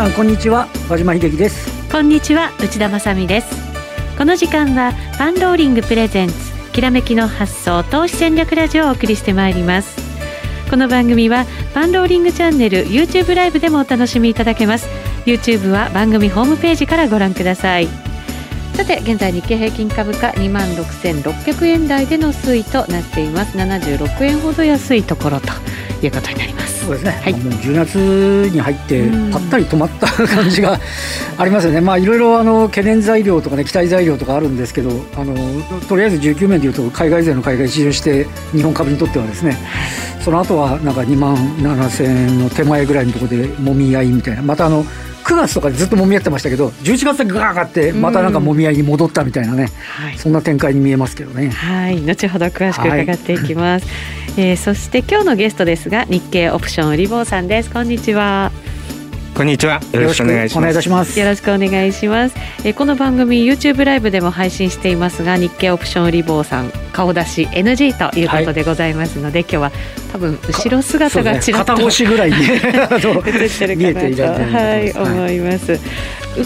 さんこんにちは。和島秀樹です。こんにちは内田まさです。この時間はパンローリングプレゼンツきらめきの発想投資戦略ラジオをお送りしてまいります。この番組はパンローリングチャンネル YouTube ライブでもお楽しみいただけます。YouTube は番組ホームページからご覧ください。さて現在日経平均株価2万6600円台での推移となっています。76円ほど安いところということになります。そうですね、はい、もう10月に入ってぱったり止まった感じが ありますよね。まあいろいろあの懸念材料とかね期待材料とかあるんですけどあのとりあえず19面でいうと海外勢の海外一巡して日本株にとってはですねその後はなんか2万7000円の手前ぐらいのところでもみ合いみたいな。またあの9月とかでずっともみ合ってましたけど11月でガーガーってまたなんかもみ合いに戻ったみたいなね、はい、そんな展開に見えますけどね。はい。後ほど詳しく伺っていきます、はい、えー、そして今日のゲストですが日経オプション売り坊さんです。こんにちはこんにちは。よろしくお願いします。ますよろしくお願いします。えこの番組 YouTube ライブでも配信していますが、日経オプションリボーさん顔出し NG ということでございますので、はい、今日は多分後ろ姿がちらっと、ね、片腰ぐらいに 映ってるかなとはい思います。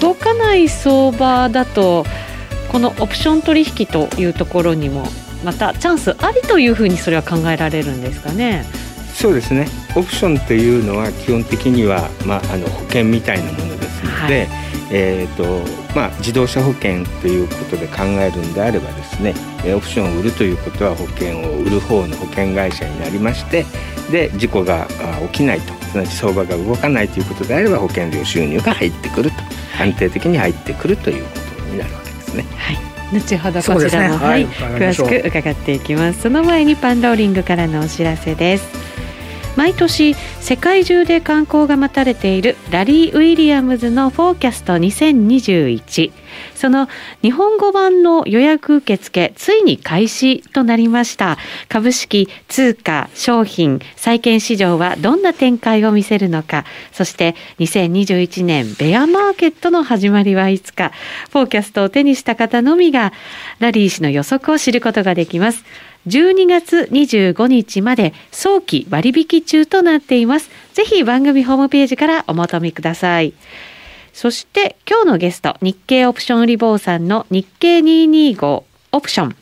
動かない相場だとこのオプション取引というところにもまたチャンスありというふうにそれは考えられるんですかね。そうですね。オプションというのは基本的には、まあ、あの保険みたいなものですので、はい、えーとまあ、自動車保険ということで考えるんであればですねオプションを売るということは保険を売る方の保険会社になりましてで事故が起きないとすなわち相場が動かないということであれば保険料収入が入ってくると安定的に入ってくるということになるわけですね。はい。後ほどこちらも、ね、はい、詳しく伺っていきます。その前にパンローリングからのお知らせです毎年世界中で観光が待たれているラリー・ウィリアムズのフォーキャスト2021その日本語版の予約受付ついに開始となりました株式通貨商品債券市場はどんな展開を見せるのかそして2021年ベアマーケットの始まりはいつかフォーキャストを手にした方のみがラリー氏の予測を知ることができます12月25日まで早期割引中となっています。ぜひ番組ホームページからお求めください。そして今日のゲスト、日経オプション売り坊さんの日経225オプション、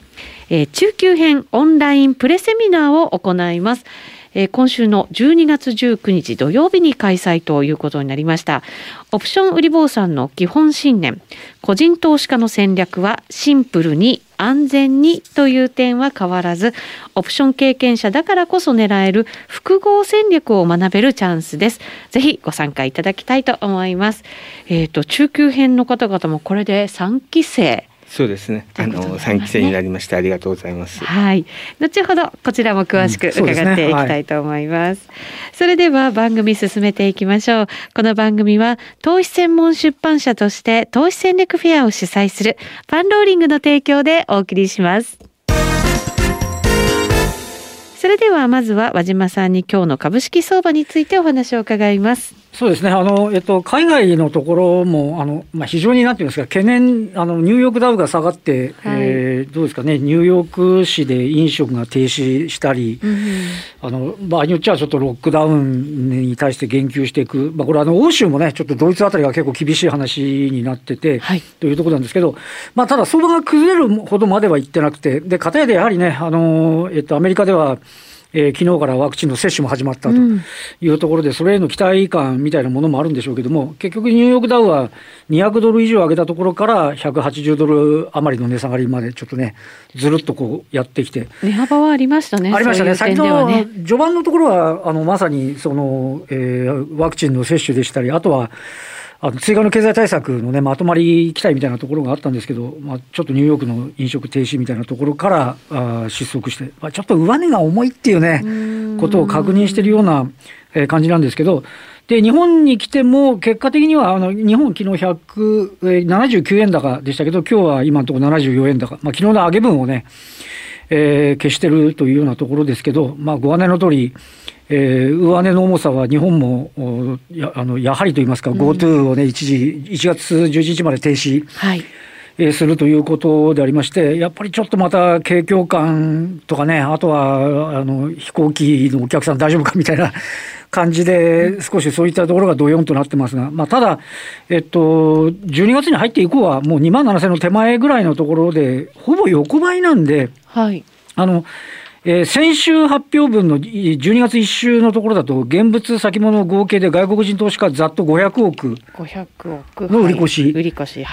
えー、中級編オンラインプレセミナーを行います。えー、今週の12月19日土曜日に開催ということになりました。オプション売り坊さんの基本信念、個人投資家の戦略はシンプルに安全にという点は変わらず、オプション経験者だからこそ狙える複合戦略を学べるチャンスです。ぜひご参加いただきたいと思います。えっ、ー、と、中級編の方々もこれで3期生そうですね。あの三期生になりましてありがとうございます。はい。後ほどこちらも詳しく伺っていきたいと思います。うんそすねはい、それでは番組進めていきましょう。この番組は投資専門出版社として投資戦略フェアを主催するパンローリングの提供でお送りします。それではまずは和島さんに今日の株式相場についてお話を伺います。そうですね。あの、えっと、海外のところも、あの、まあ、非常になんていうんですか、懸念、あの、ニューヨークダウが下がって、はい、えー、どうですかね、ニューヨーク市で飲食が停止したり、うん、あの、場合によっちゃちょっとロックダウンに対して言及していく、まあ、これあの、欧州もね、ちょっとドイツあたりが結構厳しい話になってて、はい、というところなんですけど、まあ、ただ相場が崩れるほどまではいってなくて、で、かたやでやはりね、あの、えっと、アメリカでは、えー、昨日からワクチンの接種も始まったというところで、それへの期待感みたいなものもあるんでしょうけども、結局、ニューヨークダウは200ドル以上上げたところから180ドル余りの値下がりまでちょっとね、ずるっとこうやってきて。値幅はありましたね。ありましたね。先ほど、ね、序盤のところは、あの、まさに、その、えー、ワクチンの接種でしたり、あとは、あの追加の経済対策の、ね、まとまり期待みたいなところがあったんですけど、まあ、ちょっとニューヨークの飲食停止みたいなところからあ失速して、まあ、ちょっと上値が重いっていうね、ことを確認しているような、えー、感じなんですけど、で日本に来ても、結果的にはあの日本、昨日179円高でしたけど、今日は今のところ74円高、まあ昨日の上げ分をね、えー、消してるというようなところですけど、まあ、ご案内の通り、えー、上値の重さは日本もやあのやはりといいますか、うん、GoTo をね、一時、1月11日まで停止、はい。えー、するということでありまして、やっぱりちょっとまた景況感とかね、あとはあの飛行機のお客さん大丈夫かみたいな 感じで、少しそういったところがドヨンとなってますが、まあ、ただ、えっと、12月に入って以降は、もう2万7000の手前ぐらいのところで、ほぼ横ばいなんで、はい、あの、えー、先週発表分の12月1週のところだと、現物先物合計で外国人投資家ざっと500億。の売り越し。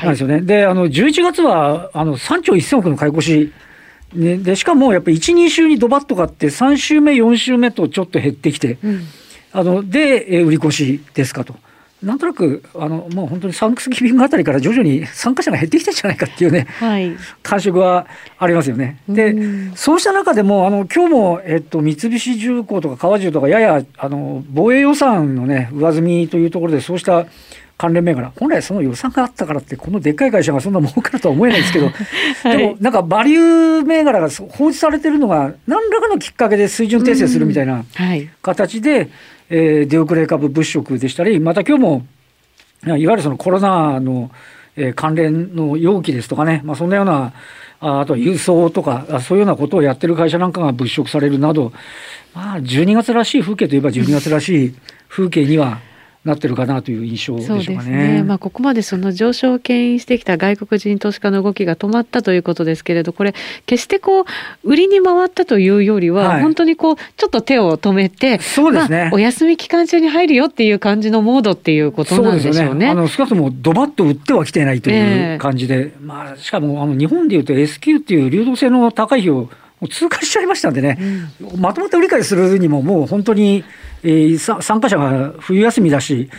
なんですよね。で、あの11月はあの3兆1000億の買い越し。ね、でしかもやっぱり1、2週にドバッと買って、3週目、4週目とちょっと減ってきて、うん、あので、え売り越しですかと。なんとなくあのもう本当にサンクスギビングあたりから徐々に参加者が減ってきてるんじゃないかっていうね、はい、感触はありますよね。で、うそうした中でもあの今日も、えっと、三菱重工とか川重とかややあの防衛予算のね上積みというところでそうした関連銘柄本来その予算があったからってこのでっかい会社がそんな儲かるとは思えないんですけど、はい、でもなんかバリュー銘柄が放置されてるのが何らかのきっかけで水準訂正するみたいな形で、はいえー、出遅れ株物色でしたり、また今日も、いわゆるそのコロナの、えー、関連の容器ですとかね、まあ、そんなような、ああとは輸送とか、そういうようなことをやってる会社なんかが物色されるなど、まあ、12月らしい風景といえば12月らしい風景にはなってるかなという印象でしょうかね。ね。まあ、ここまでその上昇を牽引してきた外国人投資家の動きが止まったということですけれど、これ、決してこう、売りに回ったというよりは、はい、本当にこう、ちょっと手を止めて、そうですね、まあ、お休み期間中に入るよっていう感じのモードっていうことなんでしょうね。うね。あの少なくともドバッと売ってはきてないという感じで、えー、まあ、しかもあの日本でいうと S q っていう流動性の高い日を通過しちゃいましたんでね、うん、まとまった売り買いするにも、もう本当に、えー、参加者が冬休みだし、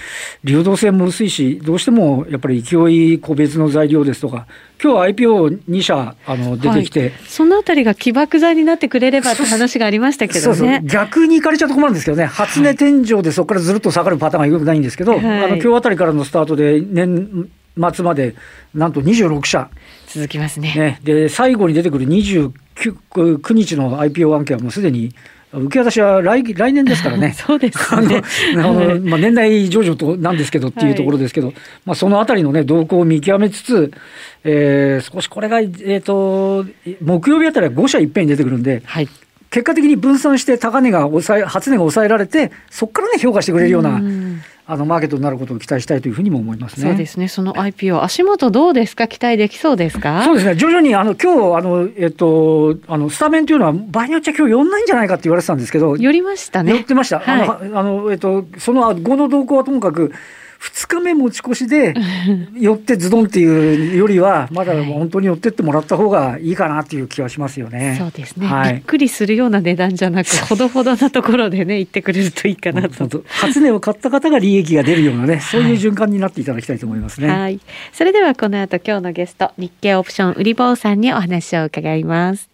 流動性も薄いし、どうしてもやっぱり勢い個別の材料ですとか、今日 IPO2 社あの出てきて、はい、そのあたりが起爆剤になってくれればって話がありましたけどね。そうそう。逆に行かれちゃうと困るんですけどね、初値天井でそこからずっと下がるパターンがよくないんですけど、はい、あの今日あたりからのスタートで年末までなんと26社。続きますね。ね。で、最後に出てくる29 9日の IPO 案件はもうすでに受け渡しは来来年ですからね、そうですね。あのまあ、年内上場となんですけどっていうところですけど、はい、まあ、そのあたりの、ね、動向を見極めつつ、えー、少しこれが、えーと、木曜日あたりは5社いっぺんに出てくるんで、はい、結果的に分散して高値が抑え、初値が抑えられて、そこからね、評価してくれるような。あのマーケットになることを期待したいというふうにも思いますね。そうですね。その IPO 足元どうですか？期待できそうですか？そうですね。徐々にあの今日あのえっとあのスタメンというのは場合によっちゃ今日寄んないんじゃないかって言われてたんですけど。寄りましたね。寄ってました。はい、あのあのえっとその後の動向はともかく。2日目持ち越しで寄ってズドンっていうよりはまだ本当に寄ってってもらった方がいいかなっていう気はしますよね。そうですね、はい、びっくりするような値段じゃなくほどほどなところでね言ってくれるといいかなと。初値を買った方が利益が出るようなねそういう循環になっていただきたいと思いますね。はい、それではこの後今日のゲスト日経オプション売り坊さんにお話を伺います。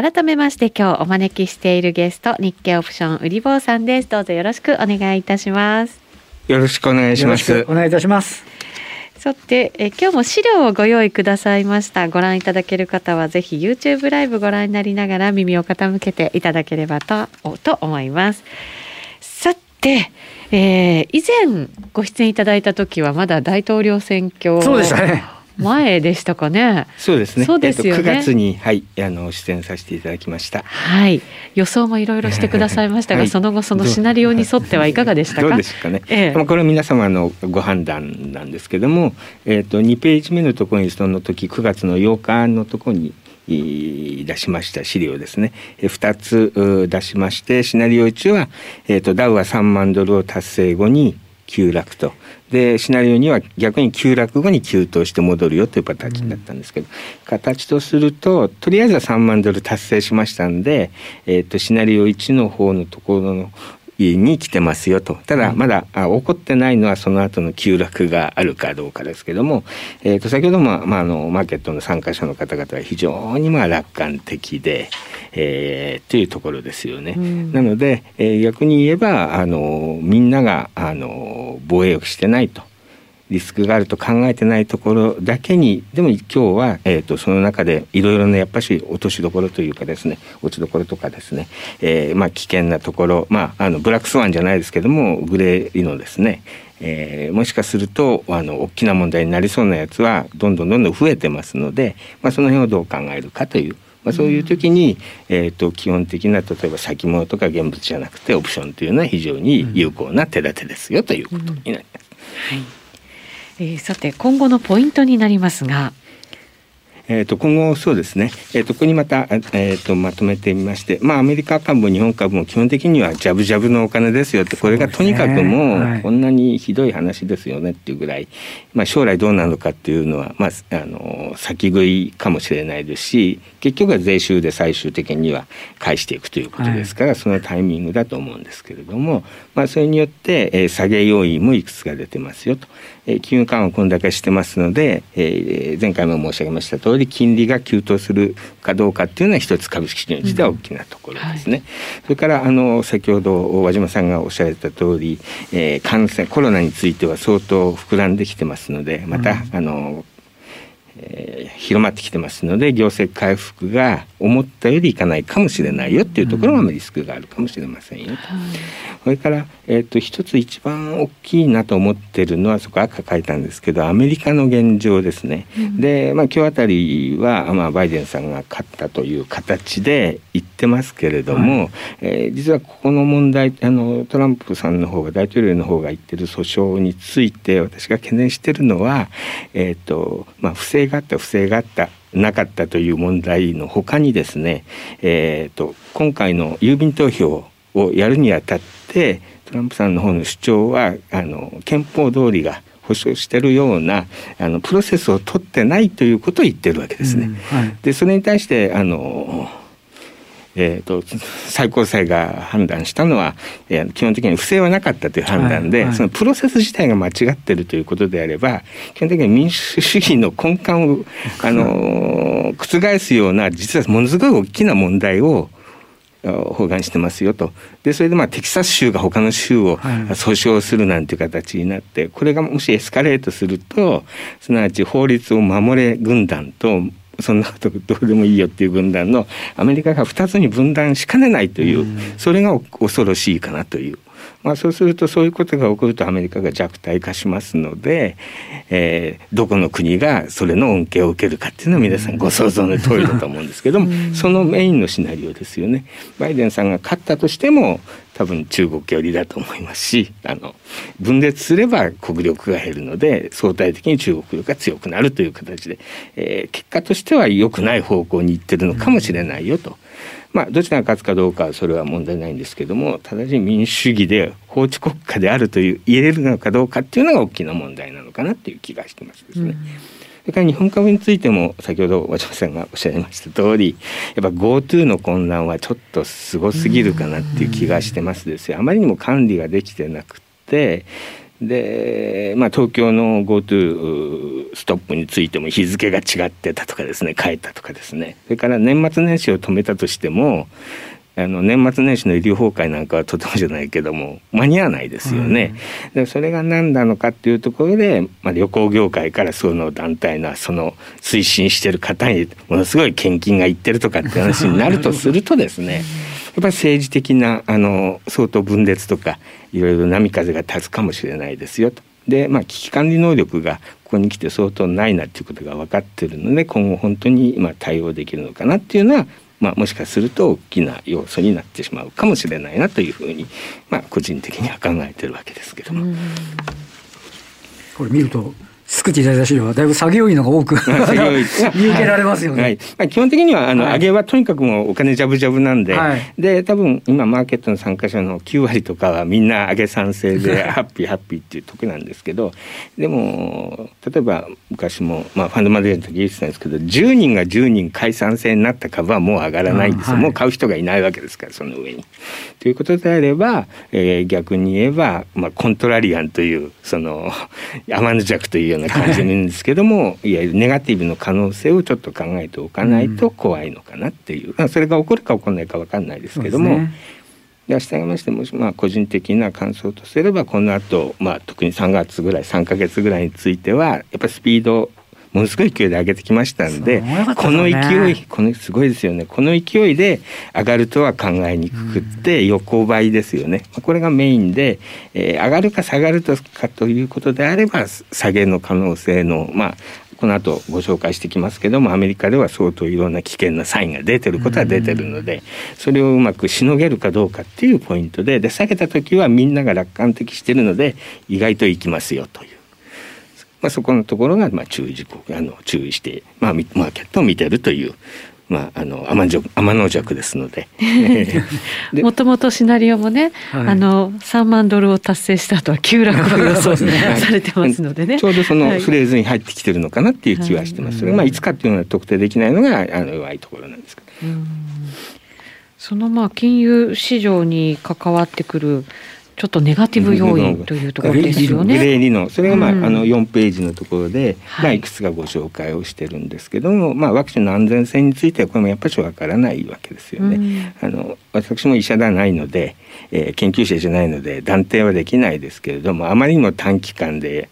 改めまして今日お招きしているゲスト日経オプション売り坊さんです。どうぞよろしくお願いいたします。よろしくお願いします。お願いいたします。さてえ今日も資料をご用意くださいました。ご覧いただける方はぜひ YouTube ライブご覧になりながら耳を傾けていただければとと思います。さてえー、以前ご出演いただいた時はまだ大統領選挙そうでしたね前でしたかね。そうですね。そうですよね。えっ月にはいあの出演させていただきました。はい。予想もいろいろしてくださいましたが、はい、その後そのシナリオに沿ってはいかがでしたか？どうですかね。ええ、これは皆様のご判断なんですけども、えっ、と2ページ目のところにその時9月の8日のところに。出しました資料ですね2つ出しましてシナリオ1は、えーと、とダウは3万ドルを達成後に急落と。でシナリオには逆に急落後に急騰して戻るよという形になったんですけど、うん、形とするととりあえずは3万ドル達成しましたんで、えーと、シナリオ1の方のところのに来てますよとただまだ、あ起こってないのはその後の急落があるかどうかですけども、えー、と先ほども、まあ、あのマーケットの参加者の方々は非常にまあ楽観的で、えー、というところですよね。うん、なので、えー、逆に言えばあのみんながあの防衛をしてないと。リスクがあると考えてないところだけにでも今日は、えーと、その中でいろいろなやっぱし落としどころというかですね落ちどころとかですね、えー、まあ、危険なところ、まあ、あのブラックスワンじゃないですけどもグレーのですねえー、もしかするとあの大きな問題になりそうなやつはどんどんどんどん増えてますので、まあ、その辺をどう考えるかという、ままあ、そういう時に、えーと、基本的な例えば先物とか現物じゃなくてオプションというのは非常に有効な手立てですよということになります。うん。はいえー、さて今後のポイントになりますがえー、と今後そうですね、えー、とここにまた、えー、とまとめてみまして、まあ、アメリカ株も日本株も基本的にはジャブジャブのお金ですよってこれがとにかくもうこんなにひどい話ですよねっていうぐらい、まあ、将来どうなるのかっていうのは、まあ、あの先食いかもしれないですし結局は税収で最終的には返していくということですから、そのタイミングだと思うんですけれども、まあ、それによって、えー、下げ要因もいくつか出てますよと。え金融緩和こんだけしてますので、えー、前回も申し上げました通り金利が急騰するかどうかっていうのは一つ株式市場にしては大きなところですね。うんはい、それからあの先ほど和島さんがおっしゃられた通り、えー、感染コロナについては相当膨らんできてますのでまた、うん、あのえー、広まってきてますので業績回復が思ったよりいかないかもしれないよっていうところがリスクがあるかもしれませんよと。それから、えーと、一つ一番大きいなと思ってるのはそこ赤書いたんですけどアメリカの現状ですね。うん、で、まあ、今日あたりは、まあ、バイデンさんが勝ったという形で言ってますけれども、はい、えー、実はここの問題あのトランプさんの方が大統領の方が言ってる訴訟について私が懸念してるのは、えーとまあ、不正があった不正があったなかったという問題のほかにですね、えーと、今回の郵便投票をやるにあたってトランプさんの方の主張はあの憲法通りが保障してるようなあのプロセスを取ってないということを言ってるわけですね。うんはい、でそれに対してあのえーと、最高裁が判断したのは、えー、基本的に不正はなかったという判断で、はい。はい、そのプロセス自体が間違ってるということであれば基本的に民主主義の根幹を、あの覆すような実はものすごい大きな問題を包含してますよと。でそれでまあテキサス州が他の州を訴訟するなんてい。う形になって、これがもしエスカレートするとすなわち法律を守れ軍団とそんなことどうでもいいよっていう軍団のアメリカが2つに分断しかねないという、それが恐ろしいかなという。まあ、そうするとそういうことが起こるとアメリカが弱体化しますので、えー、どこの国がそれの恩恵を受けるかっていうのは皆さんご想像の通りだと思うんですけども、そのメインのシナリオですよね。バイデンさんが勝ったとしても多分中国寄りだと思いますしあの分裂すれば国力が減るので相対的に中国力が強くなるという形で、えー、結果としては良くない方向に行ってるのかもしれないよと。まあ、どちらが勝つかどうかはそれは問題ないんですけども正しい民主主義で法治国家であるという言えるのかどうかっていうのが大きな問題なのかなっていう気がしてますですね。うんそれから日本株についても先ほど和島さんがおっしゃいました通りやっぱ GoTo の混乱はちょっとすごすぎるかなっていう気がしてますですよ。あまりにも管理ができてなくてで、まあ、東京の GoTo ストップについても日付が違ってたとかですね変えたとかですね。それから年末年始を止めたとしてもあの年末年始の医療崩壊なんかはとてもじゃないけども間に合わないですよね。でそれが何なのかっていうところで、まあ、旅行業界からその団体のその推進してる方にものすごい献金がいってるとかって話になるとするとですね ぱり政治的なあの相当分裂とかいろいろ波風が立つかもしれないですよと。でまあ危機管理能力がここに来て相当ないなっていうことが分かってるので今後本当にまあ対応できるのかなっていうのはまあ、もしかすると大きな要素になってしまうかもしれないなというふうに、まあ、個人的には考えてるわけですけども。これ見ると作っていただいた資料はだいぶ作業員のが多く 見受けられますよね。はい、はい、基本的にはあの、はい、上げはとにかくもうお金ジャブジャブなんで、はい、で多分今マーケットの参加者の9割とかはみんな上げ賛成でハッピーハッピーっていう時なんですけどでも例えば昔も、まあ、ファンドマネージャーの時言ってたんですけど10人が10人解散制になった株はもう上がらないんですよ、もう買う人がいないわけですからその上に。ということであれば、えー、逆に言えば、まあ、コントラリアンというその天の弱というような感じで見るんですけども、い、わゆるネガティブの可能性をちょっと考えておかないと怖いのかなっていう、うん、それが起こるか起こらないか分かんないですけども。で従いましても、まあ、個人的な感想とすればこの後、まあ特に3月ぐらい3か月ぐらいについてはやっぱりスピードものすごい勢いで上げてきましたんで、ね、この勢いこのすごいですよね。この勢いで上がるとは考えにくくって横ばいですよね、これがメインで、えー、上がるか下がるかということであれば下げの可能性のまあこの後ご紹介してきますけどもアメリカでは相当いろんな危険なサインが出てることは出てるのでそれをうまくしのげるかどうかっていうポイントでで下げた時はみん。なが楽観的してるので意外といきますよという。まあ、そこのところがまあ注意事項あの注意して、まあ、マーケットを見てるというまあ、あの天の天の弱ですの で。もともとシナリオもね、はい、あの3万ドルを達成した後は急落を予想されてますのでね、ちょうどそのフレーズに入ってきてるのかなっていう気はしてます、はい、まあ、いつかっていうのは特定できないのがあの弱いところなんですけど。そのまあ金融市場に関わってくるちょっとネガティブ要因というところですよね。グレー理論それが、まあ、うん、あの4ページのところで、はいまあ、いくつかご紹介をしてるんですけども、まあ、ワクチンの安全性についてはこれもやっぱりわからないわけですよね。うん、あの私も医者ではないので、えー、研究者じゃないので断定はできないですけれどもあまりにも短期間で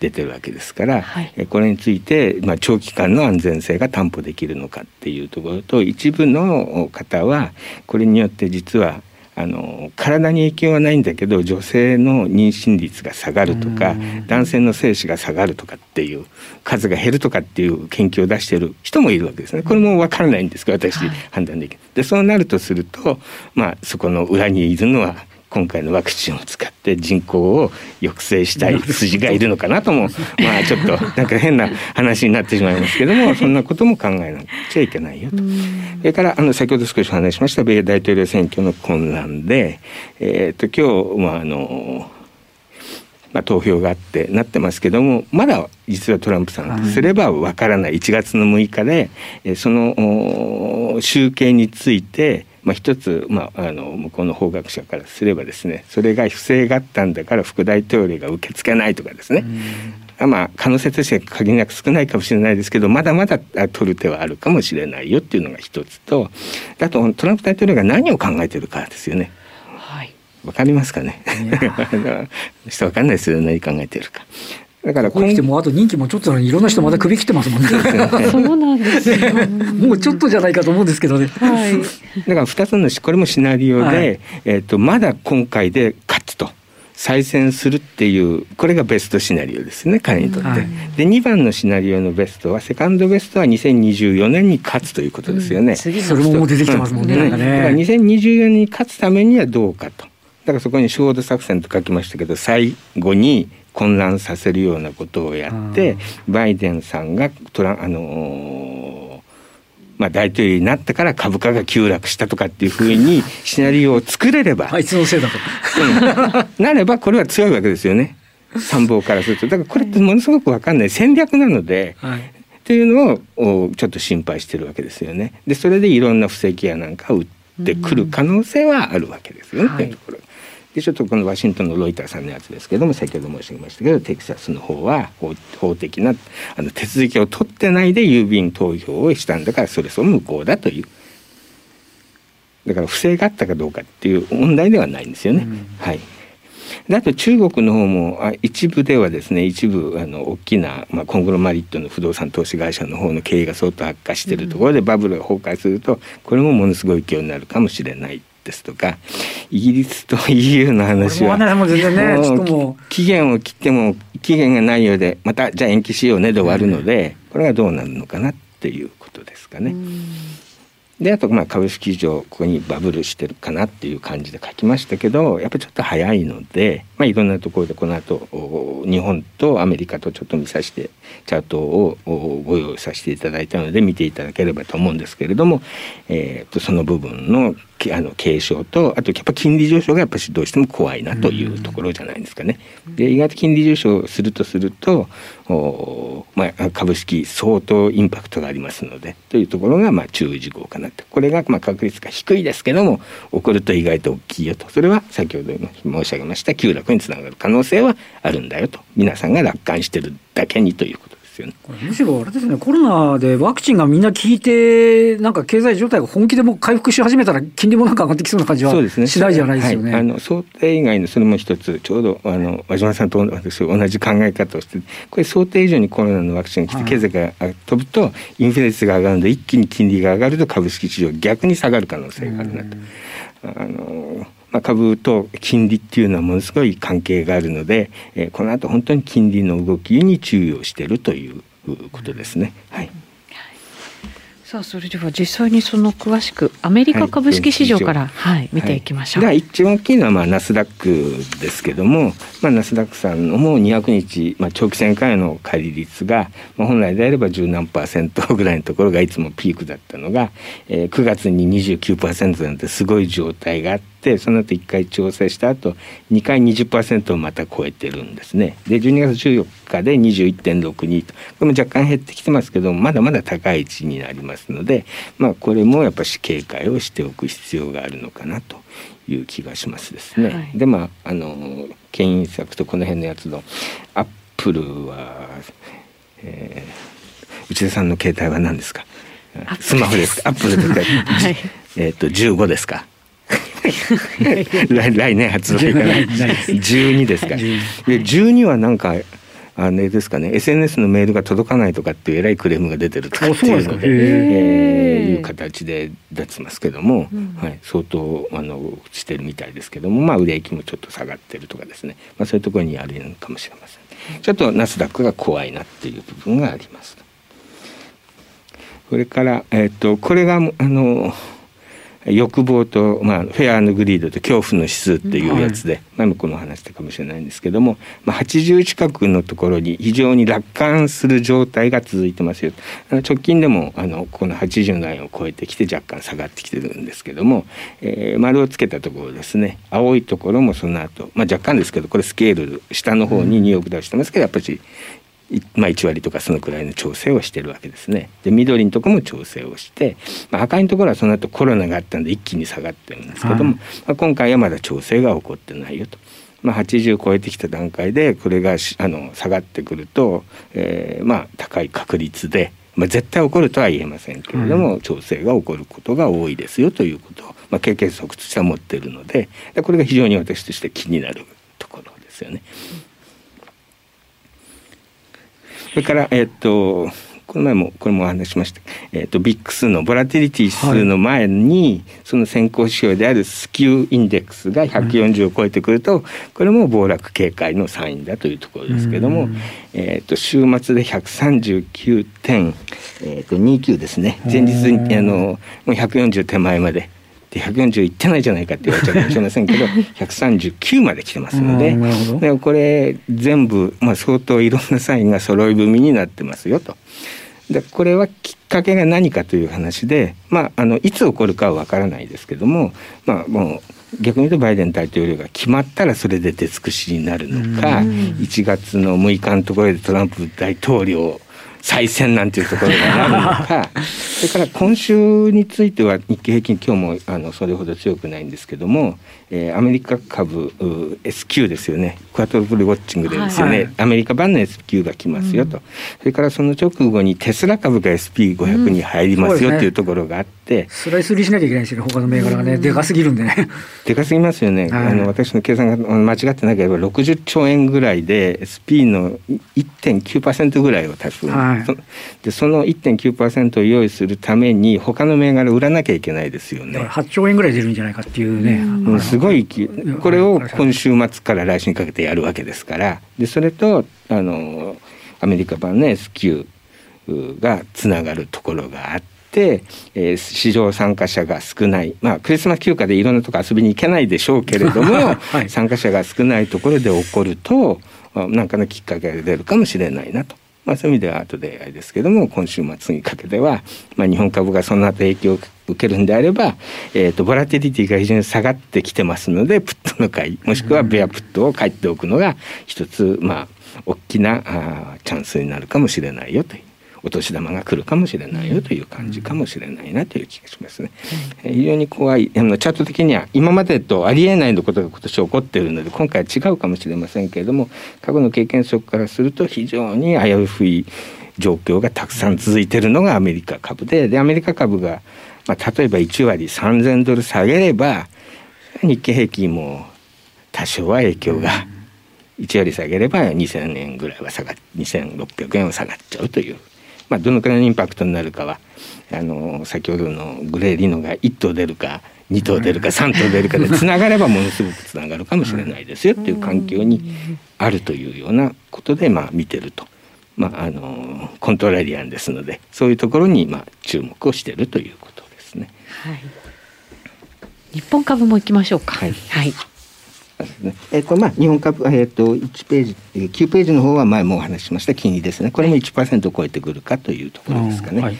出てるわけですから、はい、これについて、まあ、長期間の安全性が担保できるのかっていうところと一部の方はこれによって実はあの体に影響はないんだけど女性の妊娠率が下がるとか男性の精子が下がるとかっていう数が減るとかっていう研究を出している人もいるわけですね。これも分からないんですけど私判断できる。でそうなるとするとまあそこの裏にいるのは今回のワクチンを使って人口を抑制したい筋がいるのかなとも まあちょっとなんか変な話になってしまいますけどもそんなことも考えなきゃいけないよと。それからあの先ほど少し話しました米大統領選挙の混乱で、えー、と今日、まああのまあ、投票があってなってますけどもまだ実はトランプさんすればわからない。1月の6日で、えその集計についてまあ、一つ、まあ、あの向こうの法学者からすればですねそれが不正があったんだから副大統領が受け付けないとかですね、まあ、可能性としては限りなく少ないかもしれないですけどまだまだ取る手はあるかもしれないよっていうのが一つとあとトランプ大統領が何を考えてるかですよね。はい、わかりますかね？人 わかんないですよ何考えてるか。だからここ来てもあと任期もちょっとなのにいろんな人まだ首切ってますもんね。そうなんですよ。もうちょっとじゃないかと思うんですけどね。はい。だから二つのこれもシナリオで、はい、えっ、とまだ今回で勝つと。再選するっていうこれがベストシナリオですね彼にとって。はい、で2番のシナリオのベストはセカンドベストは2024年に勝つということですよね。うん、それももう出てきてますもんね。うん、だから2024年に勝つためにはどうかと。だからそこにショート作戦と書きましたけど最後に混乱させるようなことをやって、バイデンさんがトラあのー、まあ、大統領になってから株価が急落したとかっていうふうに シナリオを作れればあいつのせいだと、うん、なればこれは強いわけですよね。参謀からすると。だからこれってものすごく分かんない。戦略なので、はい、っていうのをちょっと心配してるわけですよね。でそれでいろんな布石やなんかを打ってくる可能性はあるわけですよね、はい、というところ。でちょっとこのワシントンのロイターさんのやつですけども先ほど申し上げましたけどテキサスの方は法法的なあの手続きを取ってないで郵便投票をしたんだからそれその無効だという。だから不正があったかどうかっていう問題ではないんですよね。うん、はい。あと中国の方もあ一部ではですね一部あの大きな、まあ、コングロマリットの不動産投資会社の方の経営が相当悪化しているところでバブルが崩壊するとこれもものすごい勢いになるかもしれないですとかイギリスと EU の話は期限を切っても期限がないようでまたじゃあ延期しようねで終わるので、これがどうなるのかなっていうことですかね。であとまあ株式市場ここにバブルしてるかなっていう感じで書きましたけどやっぱりちょっと早いので、まあ、いろんなところでこの後日本とアメリカとちょっと見させてチャートをご用意させていただいたので見ていただければと思うんですけれども、えー、とその部分のあの継承とあとやっぱ金利上昇がやっぱりどうしても怖いなというところじゃないですかね。で意外と金利上昇するとするとお、まあ、株式相当インパクトがありますのでというところがまあ注意事項かなとこれがまあ確率が低いですけども起こると意外と大きいよと。それは先ほど申し上げました急落につながる可能性はあるんだよと。皆さんが楽観してるだけにということ。ですよね。むしろあれですね、コロナでワクチンがみんな効いて、なんか経済状態が本気でも回復し始めたら、金利もなんか上がってきそうな感じはしないじゃないですよね。ねはい、あの想定以外のそれも一つ、ちょうどあの和島さんと私、同じ考え方をして、これ、想定以上にコロナのワクチンが来て、経済が飛ぶと、インフレ率が上がるので、一気に金利が上がると、株式市場、逆に下がる可能性があるなと。あのまあ、株と金利っていうのはものすごい関係があるので、えー、この後本当に金利の動きに注意をしているということですね。はいさあそれでは実際にその詳しくアメリカ株式市場から、はい、はい、見ていきましょう。はい、一番大きいのはまあナスダックですけども、まあ、ナスダックさんのも200日、まあ、長期戦からの借り率が、まあ、本来であれば十何パーセントぐらいのところがいつもピークだったのが、えー、9月に29%なんてすごい状態があって。その後1回調整した後2回20%をまた超えてるんですね。で12月14日で21.62と。これも若干減ってきてますけどまだまだ高い位置になりますのでまあこれもやっぱし警戒をしておく必要があるのかなという気がしますですね。はい、でまああの牽引策とこの辺のやつのアップルは、えー、内田さんの携帯は何ですか？スマホですアップルですか、はい、えっ、と15ですか？来来年発売から12ですか。で12はなんかあれですかね。SNS のメールが届かないとかっていうえらいクレームが出てるとかっていうのでえー、いう形で出てますけども、うん、はい、相当あのしてるみたいですけどもまあ売れ行きもちょっと下がってるとかですね、まあ、そういうところにあるのかもしれません。ちょっとナスダックが怖いなっていう部分があります。それから、えっ、ー、とこれがあの欲望と、まあ、フェアグリードと恐怖の指数っていうやつで、前もこの話したかもしれないんですけども、まあ、80近くのところに非常に楽観する状態が続いてますよ。直近でもあのこの80ラインを超えてきて若干下がってきてるんですけども、えー、丸をつけたところですね。青いところもその後、まあ若干ですけどこれスケール下の方に2億出してますけどやっぱりまあ、1割とかそのくらいの調整をしてるわけですね。で緑のとこも調整をして、まあ、赤いところはその後コロナがあったんで一気に下がってるんですけども、はい、まあ、今回はまだ調整が起こってないよと。まあ、80超えてきた段階でこれがあの下がってくると、えー、まあ高い確率で、まあ、絶対起こるとは言えませんけれども、うん、調整が起こることが多いですよということを、まあ、経験則としては持っているのでこれが非常に私として気になるところですよね。それから、えっ、と、この前もこれもお話しました、えーと、ビックスのボラティリティ指数の前に、はい、その先行指標であるスキューインデックスが140を超えてくると、これも暴落警戒のサインだというところですけども、えーと、週末で139.29ですね。前日にあのもう140手前までで140いってないじゃないかって言われちゃうかもしれませんけど 139まで来てますのででこれ全部、まあ、相当いろんなサインが揃い踏みになってますよと。でこれはきっかけが何かという話で、まあ、あのいつ起こるかはわからないですけども、まあ、もう逆に言うとバイデン大統領が決まったらそれで出尽くしになるのか1月の6日のところでトランプ大統領再選なんていうところがなるのか。それから今週については日経平均今日もあのそれほど強くないんですけども、えー、アメリカ株 S q ですよね。クワトロプルウォッチングでですよね、はい、アメリカ版の S q が来ますよと、うん、それからその直後にテスラ株が SP500 に入りますよっていうところがあって、スライス売りしなきゃいけないですよね他の銘柄がね、うん、でかすぎるんでね。でかすぎますよね、はい、あの私の計算が間違ってなければ60兆円ぐらいで SP の1.9%ぐらいを足す、はい、でその1.9%を用意するために他の銘柄売らなきゃいけないですよね。8兆円ぐらい出るんじゃないかっていうね、うん、すごいこれを今週末から来週にかけてやるわけですから。でそれとあのアメリカ版の S q がつながるところがあって。えー、市場参加者が少ない、まあ、クリスマス休暇でいろんなとこ遊びに行けないでしょうけれども、はい、参加者が少ないところで起こると何かのきっかけが出るかもしれないなと。まあ、そういう意味では後であれですけども今週末にかけては、まあ、日本株がその後影響を受けるんであれば、えーと、ボラティリティが非常に下がってきてますのでプットの買いもしくはベアプットを買っておくのが一つまあ大きなあチャンスになるかもしれないよという。お年玉が来るかもしれないよという感じかもしれないなという気がしますね。うん、非常に怖い。あのチャート的には今までとありえないのことが今年起こっているので今回は違うかもしれませんけれども過去の経験則からすると非常に危うい状況がたくさん続いているのがアメリカ株ででアメリカ株がまあ、例えば1割3,000ドル下げれば日経平均も多少は影響が1割下げれば2,000円ぐらいは下が2,600円は下がっちゃうという、まあ、どのくらいのインパクトになるかはあの先ほどのグレーリノが1頭出るか2頭出るか3頭出るかで つながればものすごくつながるかもしれないですよっていう環境にあるというようなことでまあ見てると。まあ、あのコントラリアンですのでそういうところに、まあ、注目をしているということですね。はい、日本株も行きましょうか。はい、はいね えー、これまあ日本株、えー、と1ページ9ページの方は前もお話ししました。金利ですね。これも1%を超えてくるかというところですかね。はい。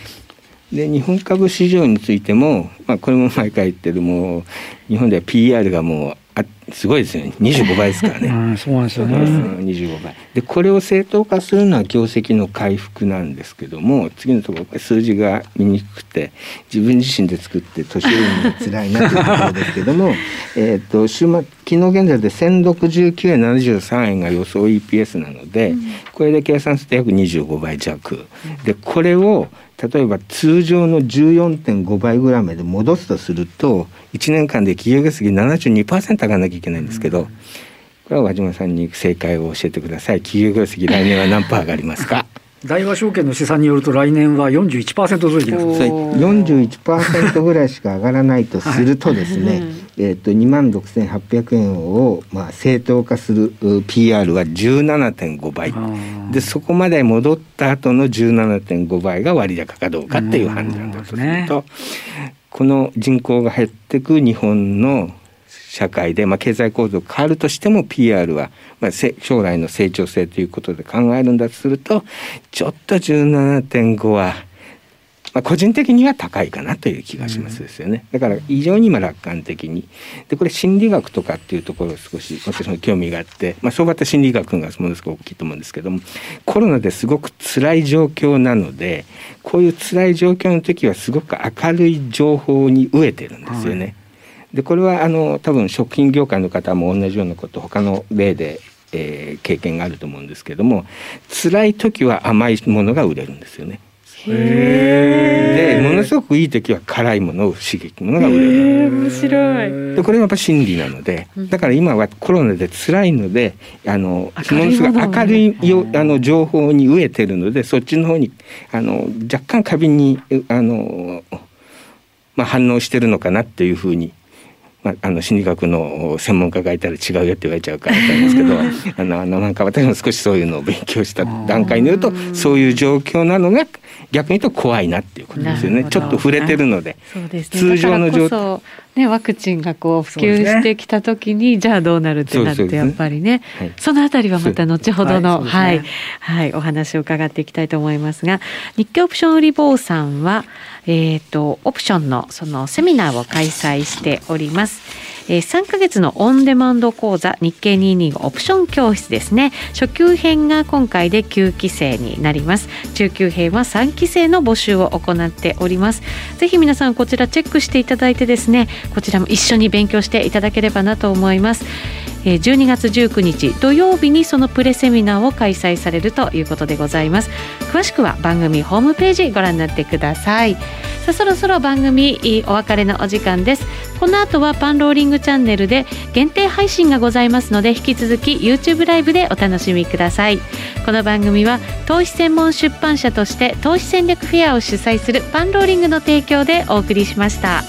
で日本株市場についても、まあ、これも毎回言ってるもう日本では PR がもうあすごいですよね25倍ですからね。うん、そうなんですよね。25倍でこれを正当化するのは業績の回復なんですけども次のところ数字が見にくくて自分自身で作って年寄りに辛いなというところですけども えっと週末昨日現在で1069円73円が予想 EPS なので、うん、これで計算すると約25倍弱。でこれを例えば通常の14.5倍ぐらいまで戻すとすると1年間で企業業績72%上がらなきゃいけないんですけど、これは和島さんに正解を教えてください。企業業績来年は何パー上がりますか？大和証券の試算によると来年は41%増益なんです。41%ぐらいしか上がらないとするとですね、はい、えーと、2万6800円を、まあ、正当化する PR は17.5倍。でそこまで戻った後の17.5倍が割高かどうかっていう判断だとすると、ね、この人口が減ってく日本の社会で、まあ、経済構造が変わるとしても PR は、まあ、将来の成長性ということで考えるんだとするとちょっと17.5は、まあ、個人的には高いかなという気がしますですよね。だから非常に今楽観的にでこれ心理学とかっていうところ少し私も興味があって、まあ、相場って心理学がものすごく大きいと思うんですけどもコロナですごく辛い状況なのでこういう辛い状況の時はすごく明るい情報に飢えてるんですよね。はいでこれはあの多分食品業界の方も同じようなこと他の例で、えー、経験があると思うんですけども辛い時は甘いものが売れるんですよね。でものすごくいい時は辛いものを刺激ものが売れる。面白い。でこれはやっぱ心理なのでだから今はコロナで辛いのであのものすごい明るいよあの情報に飢えてるのでそっちの方にあの若干過敏にあの、まあ、反応してるのかなっていうふうにまあ、あの心理学の専門家がいたら違うよって言われちゃうからなんですけど あのあのなんか私も少しそういうのを勉強した段階によるとそういう状況なのが逆に言うと怖いなっていうことですよね。ちょっと触れてるので。ね、通常の状態ね、ワクチンがこう普及してきた時に、ね、じゃあどうなるってなってやっぱりね、はい、そのあたりはまた後ほどの、はい、ね、はい、はい、お話を伺っていきたいと思いますが日経オプション売り坊さんはえーと、オプションのそのセミナーを開催しております。え、3ヶ月のオンデマンド講座日経225オプション教室ですね。初級編が今回で9期生になります。中級編は3期生の募集を行っております。ぜひ皆さんこちらチェックしていただいてですねこちらも一緒に勉強していただければなと思います。12月19日土曜日にそのプレセミナーを開催されるということでございます。詳しくは番組ホームページご覧になってください。さあそろそろ番組お別れのお時間です。この後はパンローリングチャンネルで限定配信がございますので引き続き YouTube ライブでお楽しみください。この番組は投資専門出版社として投資戦略フェアを主催するパンローリングの提供でお送りしました。